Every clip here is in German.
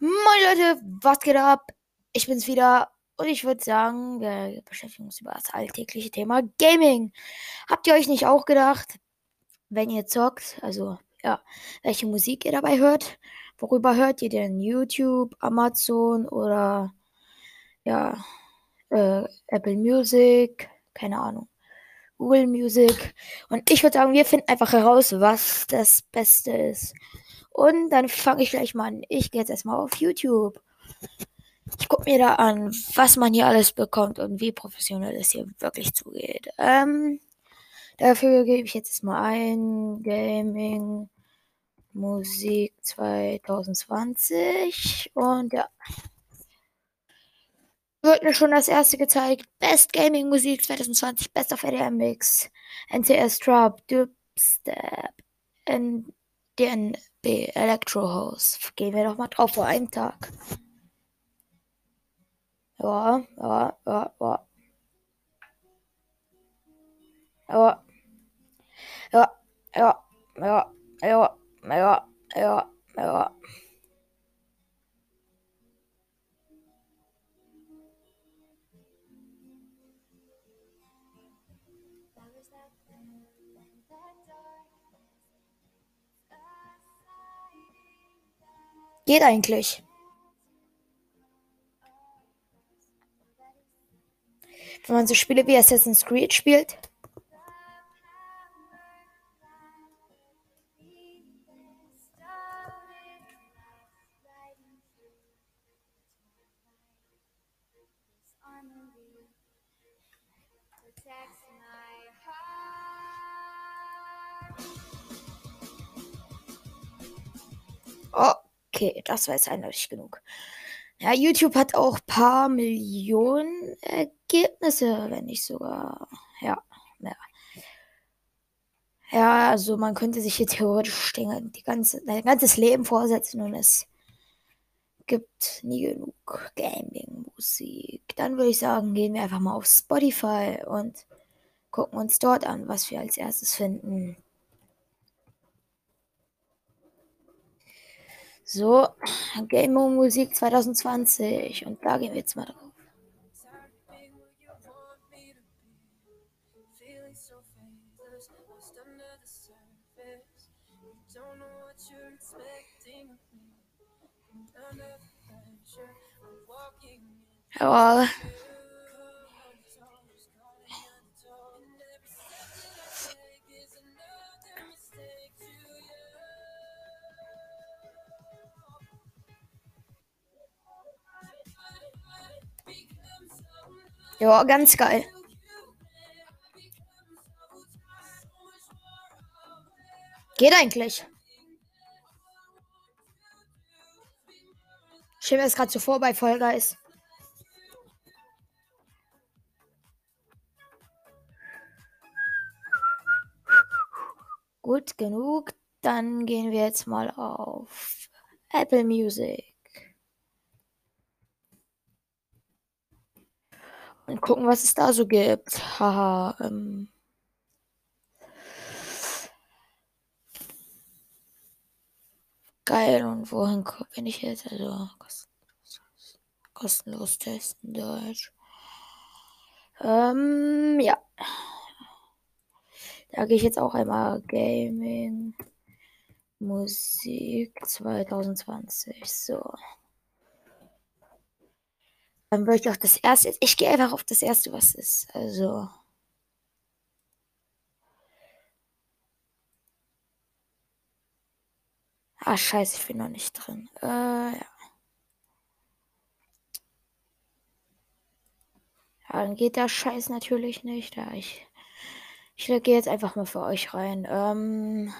Moin Leute, was geht ab? Ich bin's wieder und ich würde sagen, wir beschäftigen uns über das alltägliche Thema Gaming. Habt ihr euch nicht auch gedacht, wenn ihr zockt, also ja, welche Musik ihr dabei hört? Worüber hört ihr denn? YouTube, Amazon oder ja, äh, Apple Music? Keine Ahnung. Google Music. Und ich würde sagen, wir finden einfach heraus, was das Beste ist. Und dann fange ich gleich mal an. Ich gehe jetzt erstmal auf YouTube. Ich gucke mir da an, was man hier alles bekommt und wie professionell es hier wirklich zugeht. Ähm, dafür gebe ich jetzt mal ein Gaming Musik 2020 und ja. Wird mir schon das erste gezeigt. Best Gaming Musik 2020, Best of ADM Mix, NCS Trap, Dubstep, DNB Electro House. Gehen wir doch mal drauf vor einem Tag. Ja, ja, ja, ja. Ja. Ja, ja, ja, ja, ja, ja, ja. Geht eigentlich. Wenn man so Spiele wie Assassin's Creed spielt. Okay, das war jetzt eindeutig genug. Ja, YouTube hat auch paar Millionen Ergebnisse, wenn nicht sogar. Ja, ja. Ja, also man könnte sich hier theoretisch die ganze, ein ganzes Leben vorsetzen und es gibt nie genug Gaming-Musik. Dann würde ich sagen, gehen wir einfach mal auf Spotify und gucken uns dort an, was wir als erstes finden. So, Gaming Musik 2020 und da gehen wir jetzt mal drauf. Ja. Ja, ganz geil. Geht eigentlich. Ich habe jetzt gerade zuvor bei Fall Guys. Gut genug. Dann gehen wir jetzt mal auf Apple Music. Und gucken, was es da so gibt. Haha. Ähm. Geil. Und wohin bin ich jetzt? Also kostenlos, kostenlos testen Deutsch. Ähm, ja. Da gehe ich jetzt auch einmal Gaming. Musik 2020. So. Dann würde ich auf das erste. Ich gehe einfach auf das erste, was ist. Also. Ah, scheiße, ich bin noch nicht drin. Äh, ja. Ja, dann geht der Scheiß natürlich nicht. Ja, ich, ich gehe jetzt einfach mal für euch rein. Ähm,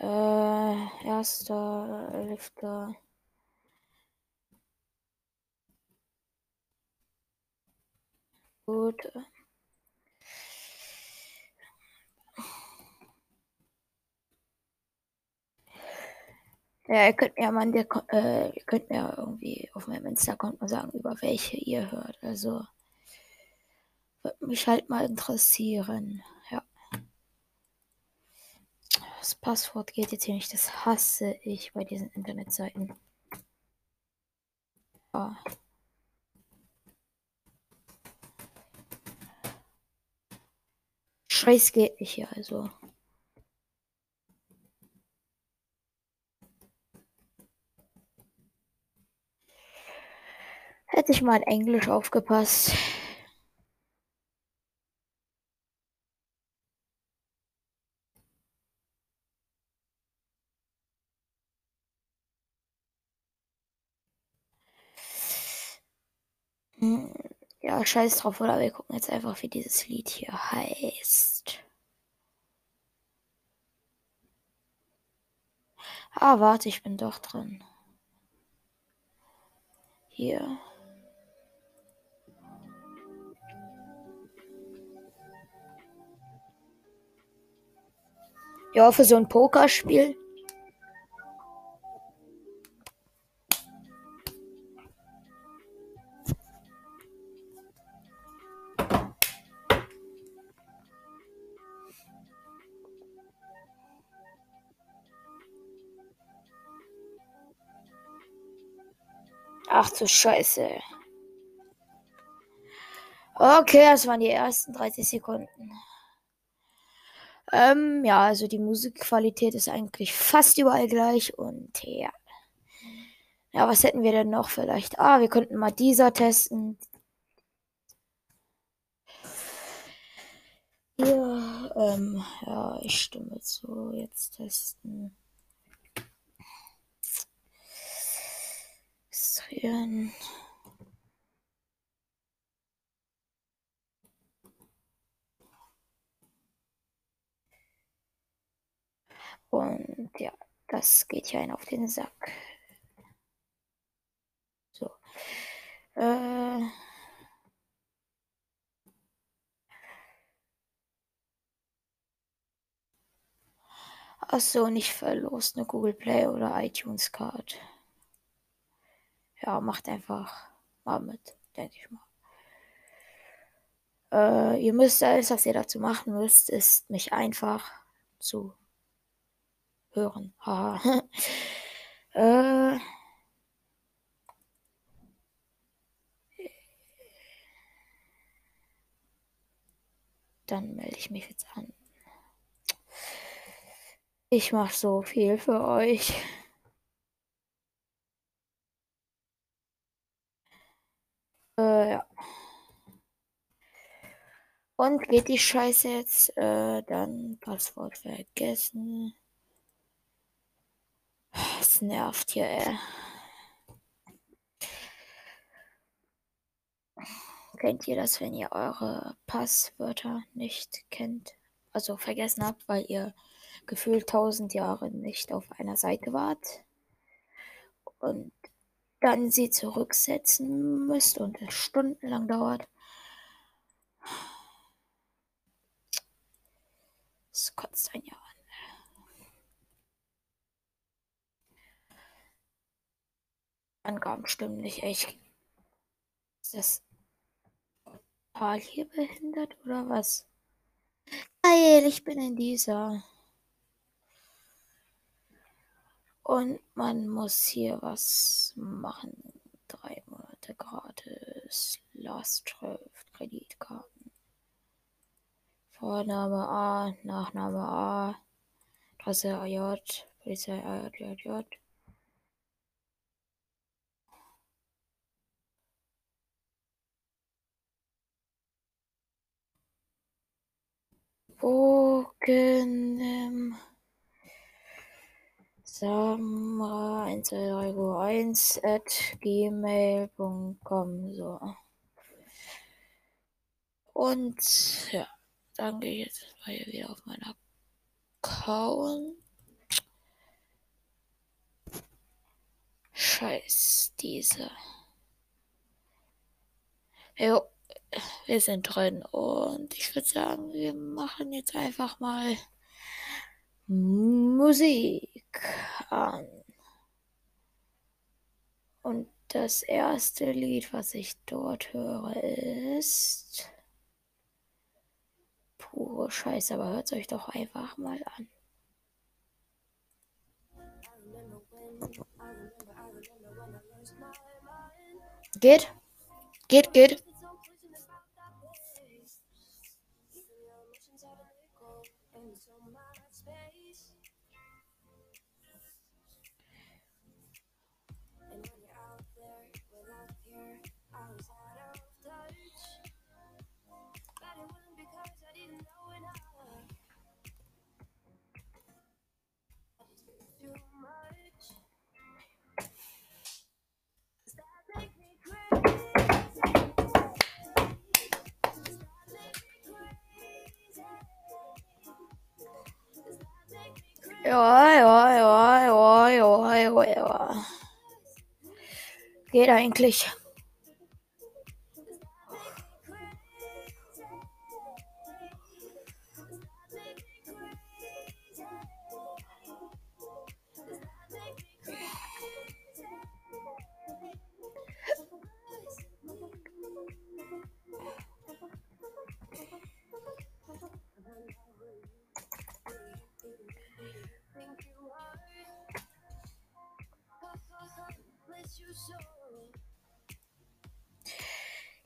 äh, erster, elfter. Gut. Ja, ihr könnt mir mal, der, äh, ihr könnt mir irgendwie auf meinem Insta-Account mal sagen, über welche ihr hört. Also, würde mich halt mal interessieren. Ja. das Passwort geht jetzt hier nicht. Das hasse ich bei diesen Internetseiten. Ja. Scheiß geht nicht hier, also. Hätte ich mal in Englisch aufgepasst. Hm, ja, scheiß drauf, oder? Wir gucken jetzt einfach, wie dieses Lied hier heißt. Ah, warte, ich bin doch drin. Hier. Ja, für so ein Pokerspiel. Ach du Scheiße. Okay, das waren die ersten 30 Sekunden. Ähm, ja, also die Musikqualität ist eigentlich fast überall gleich und ja. Ja, was hätten wir denn noch vielleicht? Ah, wir könnten mal dieser testen. Hier, ähm, ja, ich stimme zu. Jetzt testen. Extrahieren. Und ja, das geht hier ein auf den Sack. So. Äh. Achso, nicht verlost eine Google Play oder iTunes Card. Ja, macht einfach mal mit, denke ich mal. Äh, ihr müsst alles, was ihr dazu machen müsst, ist mich einfach zu hören. Haha. äh, dann melde ich mich jetzt an. Ich mache so viel für euch. Äh, ja. Und geht die Scheiße jetzt? Äh, dann Passwort vergessen. Es nervt hier, ey. Kennt ihr das, wenn ihr eure Passwörter nicht kennt? Also vergessen habt, weil ihr gefühlt tausend Jahre nicht auf einer Seite wart und dann sie zurücksetzen müsst und es stundenlang dauert. Es kotzt ein Jahr. Angaben stimmen nicht echt. Ist das Portal hier behindert oder was? Geil, ich bin in dieser. Und man muss hier was machen. Drei Monate gratis. Lastschrift, Kreditkarten. Vorname A, Nachname A, Adresse AJ, Polizei AJJ. Bogen. Samra12301 at gmail.com. So. Und ja, dann gehe ich jetzt mal hier wieder auf meinen Account. Scheiß, diese. Jo, wir sind drin und ich würde sagen, wir machen jetzt einfach mal Musik an. Und das erste Lied, was ich dort höre, ist pure Scheiße, aber hört euch doch einfach mal an. Geht? Geht, geht. Geht eigentlich.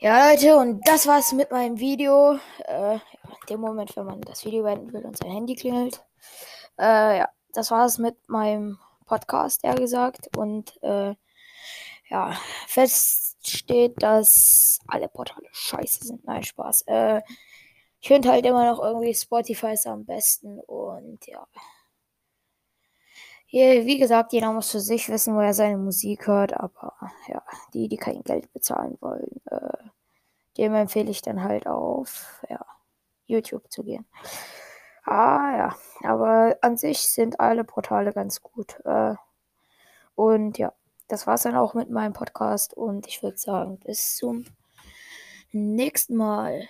Ja, Leute, und das war's mit meinem Video. Äh, in dem Moment, wenn man das Video beenden will und sein Handy klingelt. Äh, ja, das war's mit meinem Podcast, ja gesagt. Und äh, ja, fest steht, dass alle Portale scheiße sind. Nein, Spaß. Äh, ich finde halt immer noch irgendwie Spotify ist am besten und ja. Hier, wie gesagt, jeder muss für sich wissen, wo er seine Musik hört, aber ja, die, die kein Geld bezahlen wollen, äh, dem empfehle ich dann halt auf ja, YouTube zu gehen. Ah ja, aber an sich sind alle Portale ganz gut. Äh, und ja, das war's dann auch mit meinem Podcast und ich würde sagen, bis zum nächsten Mal.